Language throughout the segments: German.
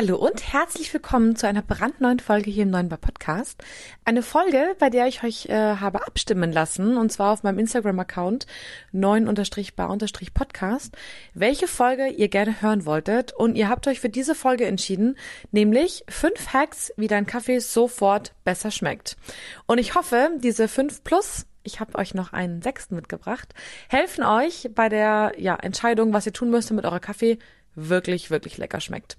Hallo und herzlich willkommen zu einer brandneuen Folge hier im Neuen Bar Podcast. Eine Folge, bei der ich euch äh, habe abstimmen lassen, und zwar auf meinem Instagram-Account 9-bar-podcast, welche Folge ihr gerne hören wolltet. Und ihr habt euch für diese Folge entschieden, nämlich fünf Hacks, wie dein Kaffee sofort besser schmeckt. Und ich hoffe, diese fünf plus ich habe euch noch einen sechsten mitgebracht, helfen euch bei der ja, Entscheidung, was ihr tun müsst, damit euer Kaffee wirklich, wirklich lecker schmeckt.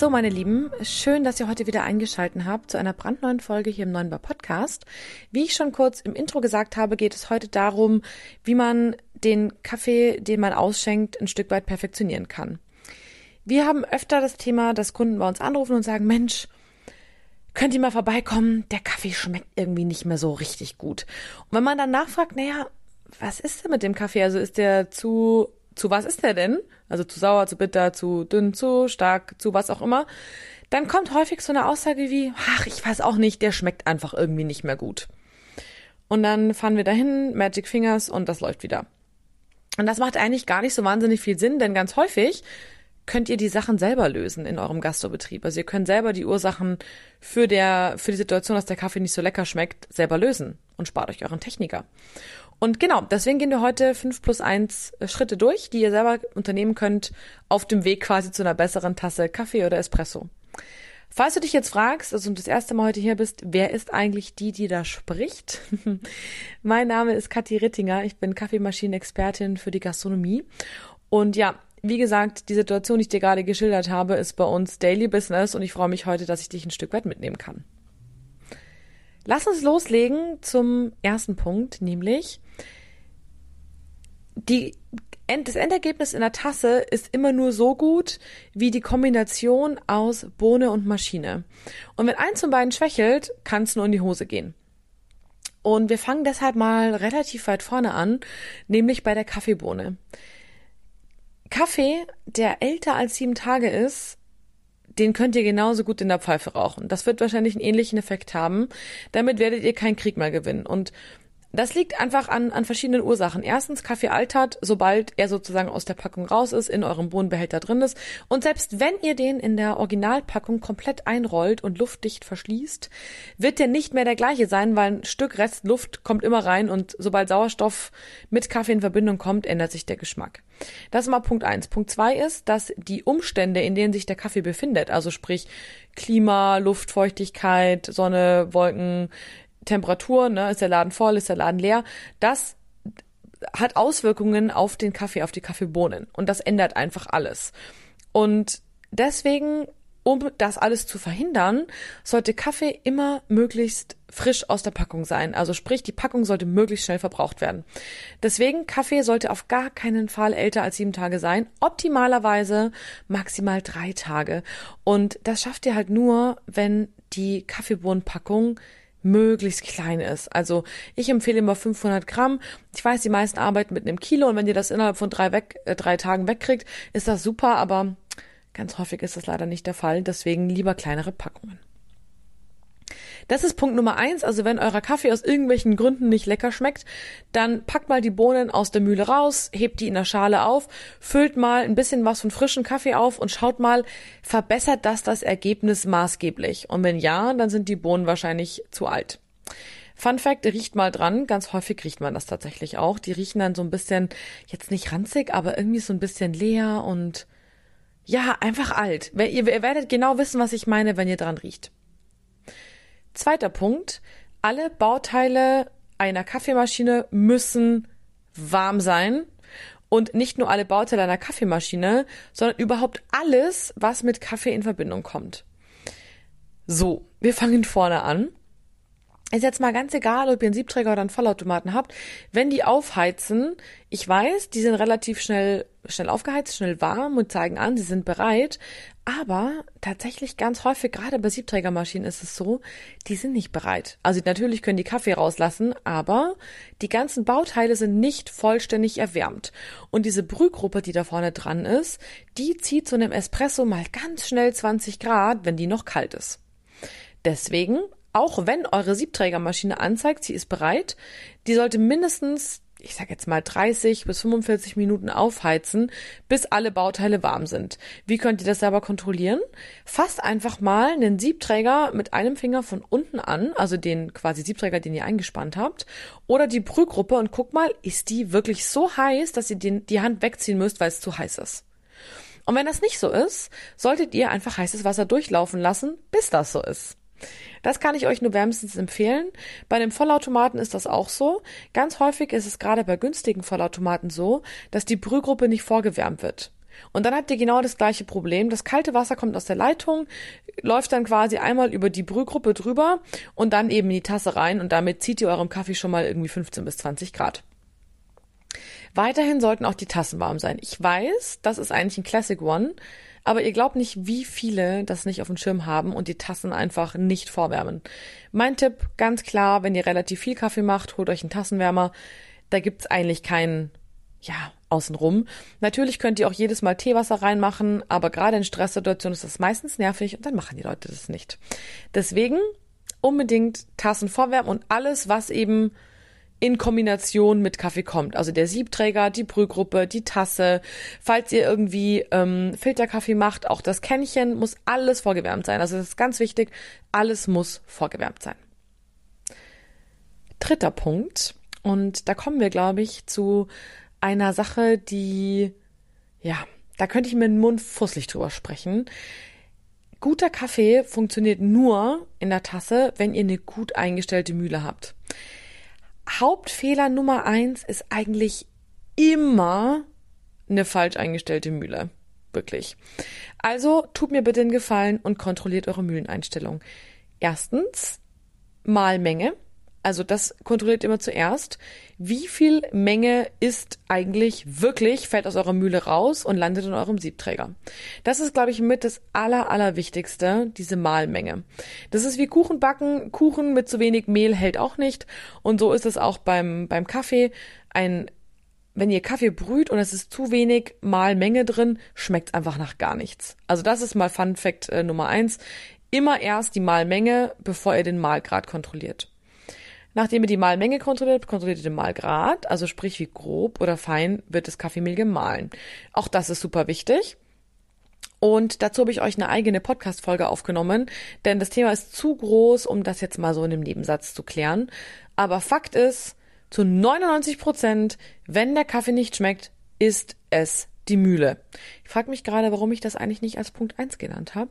So, meine Lieben, schön, dass ihr heute wieder eingeschalten habt zu einer brandneuen Folge hier im Neuen Bar Podcast. Wie ich schon kurz im Intro gesagt habe, geht es heute darum, wie man den Kaffee, den man ausschenkt, ein Stück weit perfektionieren kann. Wir haben öfter das Thema, dass Kunden bei uns anrufen und sagen, Mensch, könnt ihr mal vorbeikommen? Der Kaffee schmeckt irgendwie nicht mehr so richtig gut. Und wenn man dann nachfragt, naja, was ist denn mit dem Kaffee? Also ist der zu zu was ist der denn? Also zu sauer, zu bitter, zu dünn, zu stark, zu was auch immer. Dann kommt häufig so eine Aussage wie, ach, ich weiß auch nicht, der schmeckt einfach irgendwie nicht mehr gut. Und dann fahren wir dahin, Magic Fingers und das läuft wieder. Und das macht eigentlich gar nicht so wahnsinnig viel Sinn, denn ganz häufig könnt ihr die Sachen selber lösen in eurem Gastrobetrieb. Also ihr könnt selber die Ursachen für der, für die Situation, dass der Kaffee nicht so lecker schmeckt, selber lösen und spart euch euren Techniker. Und genau, deswegen gehen wir heute fünf plus eins äh, Schritte durch, die ihr selber unternehmen könnt auf dem Weg quasi zu einer besseren Tasse Kaffee oder Espresso. Falls du dich jetzt fragst, also das erste Mal heute hier bist, wer ist eigentlich die, die da spricht? mein Name ist Kathi Rittinger, ich bin Kaffeemaschinenexpertin für die Gastronomie. Und ja, wie gesagt, die Situation, die ich dir gerade geschildert habe, ist bei uns Daily Business und ich freue mich heute, dass ich dich ein Stück weit mitnehmen kann. Lass uns loslegen zum ersten Punkt, nämlich die, das Endergebnis in der Tasse ist immer nur so gut wie die Kombination aus Bohne und Maschine. Und wenn eins von beiden schwächelt, kann es nur in die Hose gehen. Und wir fangen deshalb mal relativ weit vorne an, nämlich bei der Kaffeebohne. Kaffee, der älter als sieben Tage ist, den könnt ihr genauso gut in der Pfeife rauchen. Das wird wahrscheinlich einen ähnlichen Effekt haben. Damit werdet ihr keinen Krieg mehr gewinnen. Und das liegt einfach an, an verschiedenen Ursachen. Erstens, Kaffee altert, sobald er sozusagen aus der Packung raus ist, in eurem Bohnenbehälter drin ist. Und selbst wenn ihr den in der Originalpackung komplett einrollt und luftdicht verschließt, wird der nicht mehr der gleiche sein, weil ein Stück Rest Luft kommt immer rein und sobald Sauerstoff mit Kaffee in Verbindung kommt, ändert sich der Geschmack. Das ist mal Punkt eins. Punkt zwei ist, dass die Umstände, in denen sich der Kaffee befindet, also sprich Klima, Luftfeuchtigkeit, Sonne, Wolken, Temperatur, ne, ist der Laden voll, ist der Laden leer, das hat Auswirkungen auf den Kaffee, auf die Kaffeebohnen. Und das ändert einfach alles. Und deswegen, um das alles zu verhindern, sollte Kaffee immer möglichst frisch aus der Packung sein. Also sprich, die Packung sollte möglichst schnell verbraucht werden. Deswegen, Kaffee sollte auf gar keinen Fall älter als sieben Tage sein. Optimalerweise maximal drei Tage. Und das schafft ihr halt nur, wenn die Kaffeebohnenpackung möglichst klein ist. Also ich empfehle immer 500 Gramm. Ich weiß, die meisten arbeiten mit einem Kilo und wenn ihr das innerhalb von drei, weg, äh, drei Tagen wegkriegt, ist das super, aber ganz häufig ist das leider nicht der Fall. Deswegen lieber kleinere Packungen. Das ist Punkt Nummer eins. Also wenn euer Kaffee aus irgendwelchen Gründen nicht lecker schmeckt, dann packt mal die Bohnen aus der Mühle raus, hebt die in der Schale auf, füllt mal ein bisschen was von frischen Kaffee auf und schaut mal, verbessert das das Ergebnis maßgeblich? Und wenn ja, dann sind die Bohnen wahrscheinlich zu alt. Fun Fact, riecht mal dran. Ganz häufig riecht man das tatsächlich auch. Die riechen dann so ein bisschen, jetzt nicht ranzig, aber irgendwie so ein bisschen leer und ja, einfach alt. Ihr werdet genau wissen, was ich meine, wenn ihr dran riecht. Zweiter Punkt. Alle Bauteile einer Kaffeemaschine müssen warm sein. Und nicht nur alle Bauteile einer Kaffeemaschine, sondern überhaupt alles, was mit Kaffee in Verbindung kommt. So, wir fangen vorne an. Ist jetzt mal ganz egal, ob ihr einen Siebträger oder einen Vollautomaten habt, wenn die aufheizen, ich weiß, die sind relativ schnell, schnell aufgeheizt, schnell warm und zeigen an, sie sind bereit, aber tatsächlich ganz häufig, gerade bei Siebträgermaschinen ist es so, die sind nicht bereit. Also natürlich können die Kaffee rauslassen, aber die ganzen Bauteile sind nicht vollständig erwärmt. Und diese Brühgruppe, die da vorne dran ist, die zieht so einem Espresso mal ganz schnell 20 Grad, wenn die noch kalt ist. Deswegen auch wenn eure Siebträgermaschine anzeigt, sie ist bereit, die sollte mindestens, ich sag jetzt mal 30 bis 45 Minuten aufheizen, bis alle Bauteile warm sind. Wie könnt ihr das selber kontrollieren? Fasst einfach mal einen Siebträger mit einem Finger von unten an, also den quasi Siebträger, den ihr eingespannt habt, oder die Brühgruppe und guckt mal, ist die wirklich so heiß, dass ihr den, die Hand wegziehen müsst, weil es zu heiß ist. Und wenn das nicht so ist, solltet ihr einfach heißes Wasser durchlaufen lassen, bis das so ist. Das kann ich euch nur wärmstens empfehlen. Bei dem Vollautomaten ist das auch so. Ganz häufig ist es gerade bei günstigen Vollautomaten so, dass die Brühgruppe nicht vorgewärmt wird. Und dann habt ihr genau das gleiche Problem. Das kalte Wasser kommt aus der Leitung, läuft dann quasi einmal über die Brühgruppe drüber und dann eben in die Tasse rein und damit zieht ihr eurem Kaffee schon mal irgendwie 15 bis 20 Grad. Weiterhin sollten auch die Tassen warm sein. Ich weiß, das ist eigentlich ein Classic One. Aber ihr glaubt nicht, wie viele das nicht auf dem Schirm haben und die Tassen einfach nicht vorwärmen. Mein Tipp, ganz klar, wenn ihr relativ viel Kaffee macht, holt euch einen Tassenwärmer. Da gibt's eigentlich keinen, ja, außenrum. Natürlich könnt ihr auch jedes Mal Teewasser reinmachen, aber gerade in Stresssituationen ist das meistens nervig und dann machen die Leute das nicht. Deswegen unbedingt Tassen vorwärmen und alles, was eben in Kombination mit Kaffee kommt. Also der Siebträger, die Brühgruppe, die Tasse. Falls ihr irgendwie ähm, Filterkaffee macht, auch das Kännchen muss alles vorgewärmt sein. Also das ist ganz wichtig, alles muss vorgewärmt sein. Dritter Punkt. Und da kommen wir, glaube ich, zu einer Sache, die, ja, da könnte ich mir den Mund fusselig drüber sprechen. Guter Kaffee funktioniert nur in der Tasse, wenn ihr eine gut eingestellte Mühle habt. Hauptfehler Nummer eins ist eigentlich immer eine falsch eingestellte Mühle. Wirklich. Also tut mir bitte den Gefallen und kontrolliert eure Mühleneinstellung. Erstens, mal Menge. Also das kontrolliert immer zuerst. Wie viel Menge ist eigentlich wirklich, fällt aus eurer Mühle raus und landet in eurem Siebträger? Das ist, glaube ich, mit das aller, allerwichtigste, diese Mahlmenge. Das ist wie Kuchen backen. Kuchen mit zu wenig Mehl hält auch nicht. Und so ist es auch beim, beim Kaffee. Ein wenn ihr Kaffee brüht und es ist zu wenig Mahlmenge drin, schmeckt einfach nach gar nichts. Also das ist mal Fun Fact äh, Nummer eins. Immer erst die Mahlmenge, bevor ihr den Mahlgrad kontrolliert. Nachdem ihr die Mahlmenge kontrolliert, kontrolliert ihr den Mahlgrad, also sprich wie grob oder fein wird das Kaffeemehl gemahlen. Auch das ist super wichtig. Und dazu habe ich euch eine eigene Podcast-Folge aufgenommen, denn das Thema ist zu groß, um das jetzt mal so in einem Nebensatz zu klären. Aber Fakt ist, zu 99 Prozent, wenn der Kaffee nicht schmeckt, ist es die Mühle. Ich frage mich gerade, warum ich das eigentlich nicht als Punkt 1 genannt habe.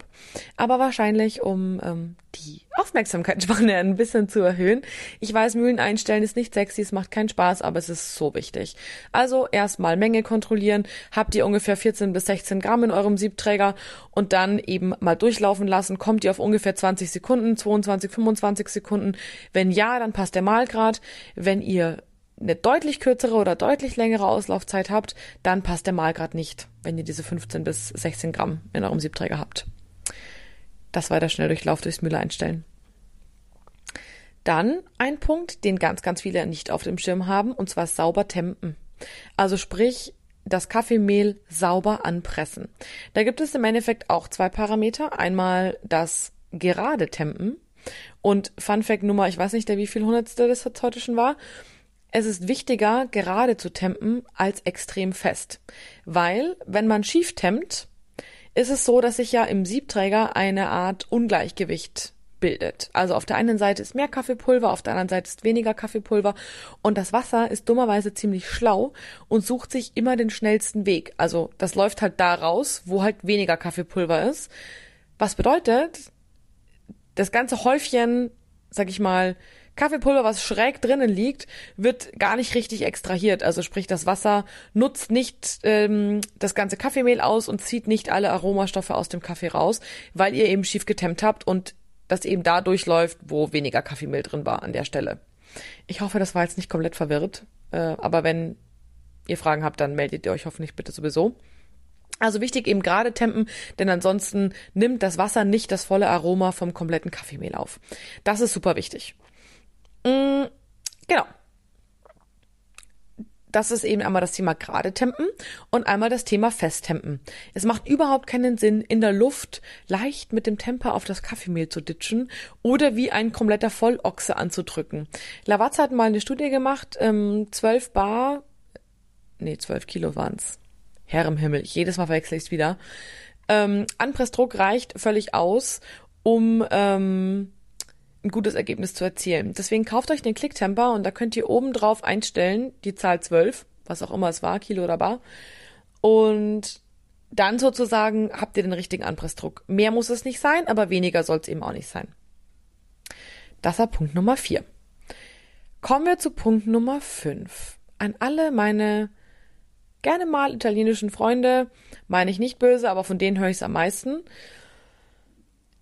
Aber wahrscheinlich, um ähm, die Aufmerksamkeitsspanne ein bisschen zu erhöhen. Ich weiß, Mühlen einstellen ist nicht sexy, es macht keinen Spaß, aber es ist so wichtig. Also erstmal Menge kontrollieren. Habt ihr ungefähr 14 bis 16 Gramm in eurem Siebträger und dann eben mal durchlaufen lassen. Kommt ihr auf ungefähr 20 Sekunden, 22, 25 Sekunden? Wenn ja, dann passt der Mahlgrad. Wenn ihr eine deutlich kürzere oder deutlich längere Auslaufzeit habt, dann passt der Mahlgrad nicht, wenn ihr diese 15 bis 16 Gramm in eurem Siebträger habt. Das war der Schnelldurchlauf durchs Müller einstellen. Dann ein Punkt, den ganz, ganz viele nicht auf dem Schirm haben, und zwar sauber tempen. Also sprich, das Kaffeemehl sauber anpressen. Da gibt es im Endeffekt auch zwei Parameter. Einmal das gerade Tempen und Fun Fact Nummer, ich weiß nicht, der wie viel Hundertste das jetzt heute schon war. Es ist wichtiger, gerade zu tempen, als extrem fest. Weil, wenn man schief tempt, ist es so, dass sich ja im Siebträger eine Art Ungleichgewicht bildet. Also auf der einen Seite ist mehr Kaffeepulver, auf der anderen Seite ist weniger Kaffeepulver und das Wasser ist dummerweise ziemlich schlau und sucht sich immer den schnellsten Weg. Also das läuft halt da raus, wo halt weniger Kaffeepulver ist. Was bedeutet, das ganze Häufchen, sag ich mal, Kaffeepulver, was schräg drinnen liegt, wird gar nicht richtig extrahiert. Also sprich, das Wasser nutzt nicht ähm, das ganze Kaffeemehl aus und zieht nicht alle Aromastoffe aus dem Kaffee raus, weil ihr eben schief getemmt habt und das eben da durchläuft, wo weniger Kaffeemehl drin war an der Stelle. Ich hoffe, das war jetzt nicht komplett verwirrt, äh, aber wenn ihr Fragen habt, dann meldet ihr euch hoffentlich bitte sowieso. Also wichtig eben gerade tempen, denn ansonsten nimmt das Wasser nicht das volle Aroma vom kompletten Kaffeemehl auf. Das ist super wichtig. Mm, genau. Das ist eben einmal das Thema gerade tempen und einmal das Thema festtempen. Es macht überhaupt keinen Sinn, in der Luft leicht mit dem Temper auf das Kaffeemehl zu ditchen oder wie ein kompletter Vollochse anzudrücken. Lavazza hat mal eine Studie gemacht, ähm, 12 Bar, nee, 12 Kilo waren's. Herr im Himmel, jedes Mal verwechsel ich's wieder. Ähm, Anpressdruck reicht völlig aus, um ähm, ein gutes Ergebnis zu erzielen. Deswegen kauft euch den Clicktemper und da könnt ihr oben drauf einstellen, die Zahl 12, was auch immer es war, Kilo oder Bar. Und dann sozusagen habt ihr den richtigen Anpressdruck. Mehr muss es nicht sein, aber weniger soll es eben auch nicht sein. Das war Punkt Nummer 4. Kommen wir zu Punkt Nummer 5. An alle meine gerne mal italienischen Freunde, meine ich nicht böse, aber von denen höre ich es am meisten.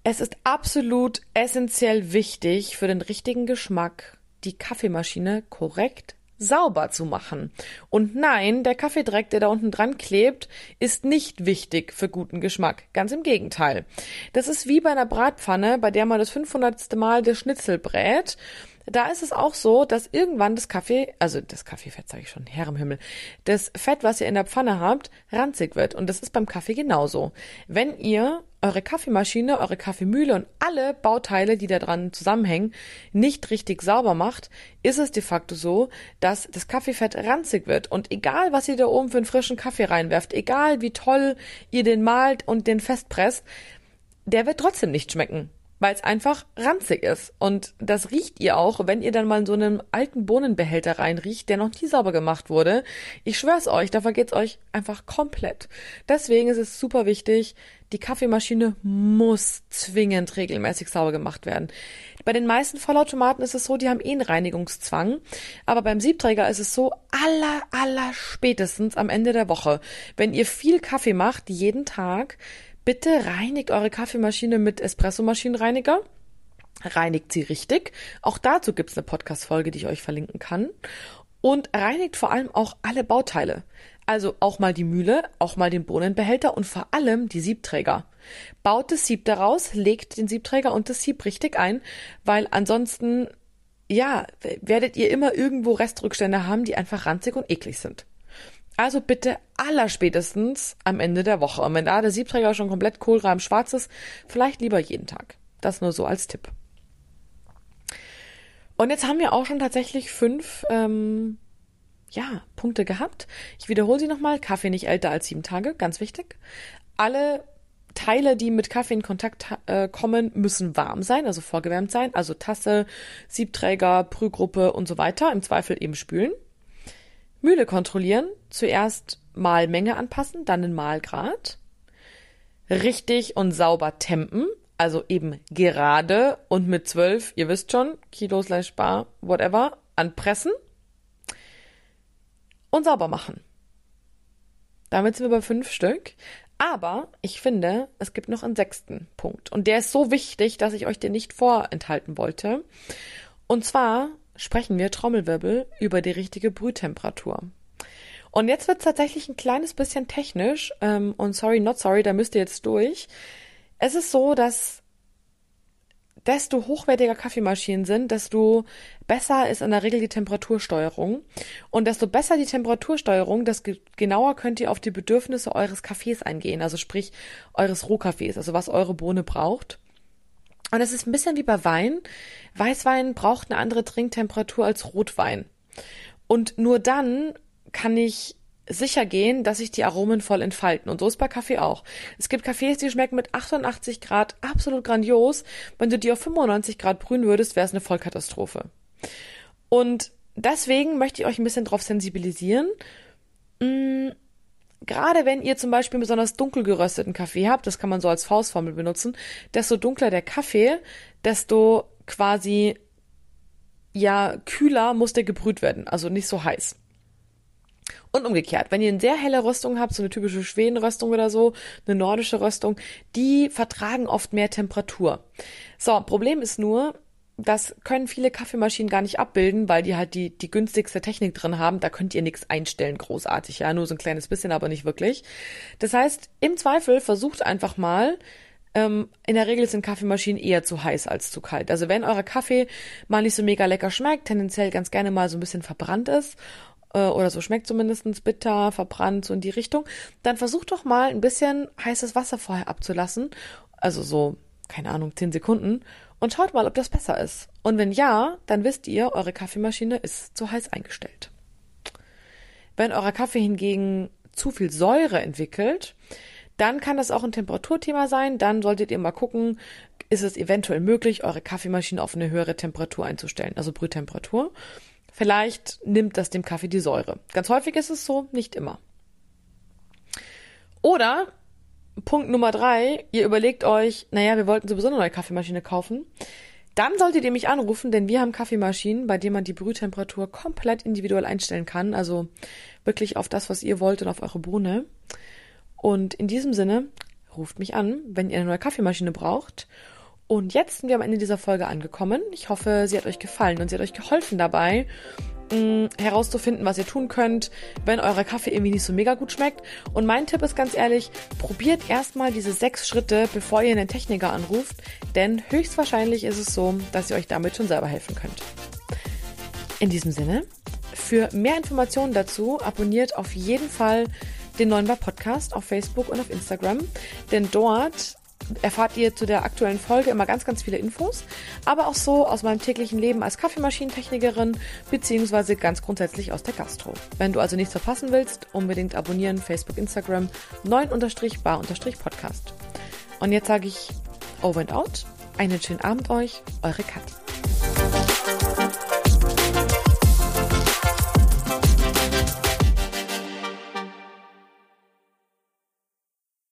Es ist absolut essentiell wichtig für den richtigen Geschmack, die Kaffeemaschine korrekt sauber zu machen. Und nein, der Kaffeedreck, der da unten dran klebt, ist nicht wichtig für guten Geschmack. Ganz im Gegenteil. Das ist wie bei einer Bratpfanne, bei der man das 500. Mal das Schnitzel brät da ist es auch so, dass irgendwann das Kaffee, also das Kaffeefett sage ich schon, Herr im Himmel, das Fett, was ihr in der Pfanne habt, ranzig wird. Und das ist beim Kaffee genauso. Wenn ihr eure Kaffeemaschine, eure Kaffeemühle und alle Bauteile, die da dran zusammenhängen, nicht richtig sauber macht, ist es de facto so, dass das Kaffeefett ranzig wird. Und egal, was ihr da oben für einen frischen Kaffee reinwerft, egal wie toll ihr den malt und den festpresst, der wird trotzdem nicht schmecken weil es einfach ranzig ist. Und das riecht ihr auch, wenn ihr dann mal in so einem alten Bohnenbehälter reinriecht, der noch nie sauber gemacht wurde. Ich schwör's euch, da vergeht's euch einfach komplett. Deswegen ist es super wichtig, die Kaffeemaschine muss zwingend regelmäßig sauber gemacht werden. Bei den meisten Vollautomaten ist es so, die haben eh einen Reinigungszwang. Aber beim Siebträger ist es so, aller, aller spätestens am Ende der Woche. Wenn ihr viel Kaffee macht, jeden Tag, Bitte reinigt eure Kaffeemaschine mit Espressomaschinenreiniger. Reinigt sie richtig. Auch dazu gibt's eine Podcast-Folge, die ich euch verlinken kann. Und reinigt vor allem auch alle Bauteile. Also auch mal die Mühle, auch mal den Bohnenbehälter und vor allem die Siebträger. Baut das Sieb daraus, legt den Siebträger und das Sieb richtig ein, weil ansonsten, ja, werdet ihr immer irgendwo Restrückstände haben, die einfach ranzig und eklig sind. Also bitte allerspätestens am Ende der Woche. Und wenn da der Siebträger schon komplett kohlreim schwarz ist, vielleicht lieber jeden Tag. Das nur so als Tipp. Und jetzt haben wir auch schon tatsächlich fünf ähm, ja, Punkte gehabt. Ich wiederhole sie nochmal. Kaffee nicht älter als sieben Tage, ganz wichtig. Alle Teile, die mit Kaffee in Kontakt äh, kommen, müssen warm sein, also vorgewärmt sein. Also Tasse, Siebträger, Brühgruppe und so weiter. Im Zweifel eben spülen. Mühle kontrollieren. Zuerst Mahlmenge anpassen, dann den Mahlgrad. Richtig und sauber tempen, also eben gerade und mit zwölf, ihr wisst schon, Kilo slash Bar, whatever, anpressen und sauber machen. Damit sind wir bei fünf Stück. Aber ich finde, es gibt noch einen sechsten Punkt. Und der ist so wichtig, dass ich euch den nicht vorenthalten wollte. Und zwar sprechen wir Trommelwirbel über die richtige Brühtemperatur. Und jetzt wird es tatsächlich ein kleines bisschen technisch. Ähm, und sorry, not sorry, da müsst ihr jetzt durch. Es ist so, dass desto hochwertiger Kaffeemaschinen sind, desto besser ist in der Regel die Temperatursteuerung. Und desto besser die Temperatursteuerung, desto genauer könnt ihr auf die Bedürfnisse eures Kaffees eingehen. Also sprich eures Rohkaffees, also was eure Bohne braucht. Und es ist ein bisschen wie bei Wein. Weißwein braucht eine andere Trinktemperatur als Rotwein. Und nur dann kann ich sicher gehen, dass sich die Aromen voll entfalten. Und so ist bei Kaffee auch. Es gibt Kaffees, die schmecken mit 88 Grad absolut grandios. Wenn du die auf 95 Grad brühen würdest, wäre es eine Vollkatastrophe. Und deswegen möchte ich euch ein bisschen darauf sensibilisieren. Mh, mm, Gerade wenn ihr zum Beispiel besonders dunkel gerösteten Kaffee habt, das kann man so als Faustformel benutzen, desto dunkler der Kaffee, desto quasi ja kühler muss der gebrüht werden, also nicht so heiß. Und umgekehrt, wenn ihr eine sehr helle Röstung habt, so eine typische Schwedenröstung oder so, eine nordische Röstung, die vertragen oft mehr Temperatur. So, Problem ist nur, das können viele Kaffeemaschinen gar nicht abbilden, weil die halt die, die günstigste Technik drin haben. Da könnt ihr nichts einstellen, großartig, ja, nur so ein kleines bisschen, aber nicht wirklich. Das heißt, im Zweifel versucht einfach mal, ähm, in der Regel sind Kaffeemaschinen eher zu heiß als zu kalt. Also wenn euer Kaffee mal nicht so mega lecker schmeckt, tendenziell ganz gerne mal so ein bisschen verbrannt ist oder so schmeckt zumindestens bitter, verbrannt, so in die Richtung, dann versucht doch mal ein bisschen heißes Wasser vorher abzulassen. Also so, keine Ahnung, 10 Sekunden und schaut mal, ob das besser ist. Und wenn ja, dann wisst ihr, eure Kaffeemaschine ist zu heiß eingestellt. Wenn euer Kaffee hingegen zu viel Säure entwickelt, dann kann das auch ein Temperaturthema sein. Dann solltet ihr mal gucken, ist es eventuell möglich, eure Kaffeemaschine auf eine höhere Temperatur einzustellen, also Brühtemperatur. Vielleicht nimmt das dem Kaffee die Säure. Ganz häufig ist es so, nicht immer. Oder Punkt Nummer drei, ihr überlegt euch, naja, wir wollten sowieso eine neue Kaffeemaschine kaufen. Dann solltet ihr mich anrufen, denn wir haben Kaffeemaschinen, bei denen man die Brühtemperatur komplett individuell einstellen kann. Also wirklich auf das, was ihr wollt und auf eure Bohne. Und in diesem Sinne, ruft mich an, wenn ihr eine neue Kaffeemaschine braucht. Und jetzt sind wir am Ende dieser Folge angekommen. Ich hoffe, sie hat euch gefallen und sie hat euch geholfen dabei, mh, herauszufinden, was ihr tun könnt, wenn euer Kaffee irgendwie nicht so mega gut schmeckt. Und mein Tipp ist ganz ehrlich, probiert erstmal diese sechs Schritte, bevor ihr einen Techniker anruft, denn höchstwahrscheinlich ist es so, dass ihr euch damit schon selber helfen könnt. In diesem Sinne, für mehr Informationen dazu abonniert auf jeden Fall den neuen Bar Podcast auf Facebook und auf Instagram, denn dort erfahrt ihr zu der aktuellen Folge immer ganz, ganz viele Infos, aber auch so aus meinem täglichen Leben als Kaffeemaschinentechnikerin beziehungsweise ganz grundsätzlich aus der Gastro. Wenn du also nichts verpassen willst, unbedingt abonnieren Facebook, Instagram 9-bar-podcast. Und jetzt sage ich over and out, einen schönen Abend euch, eure Kathi.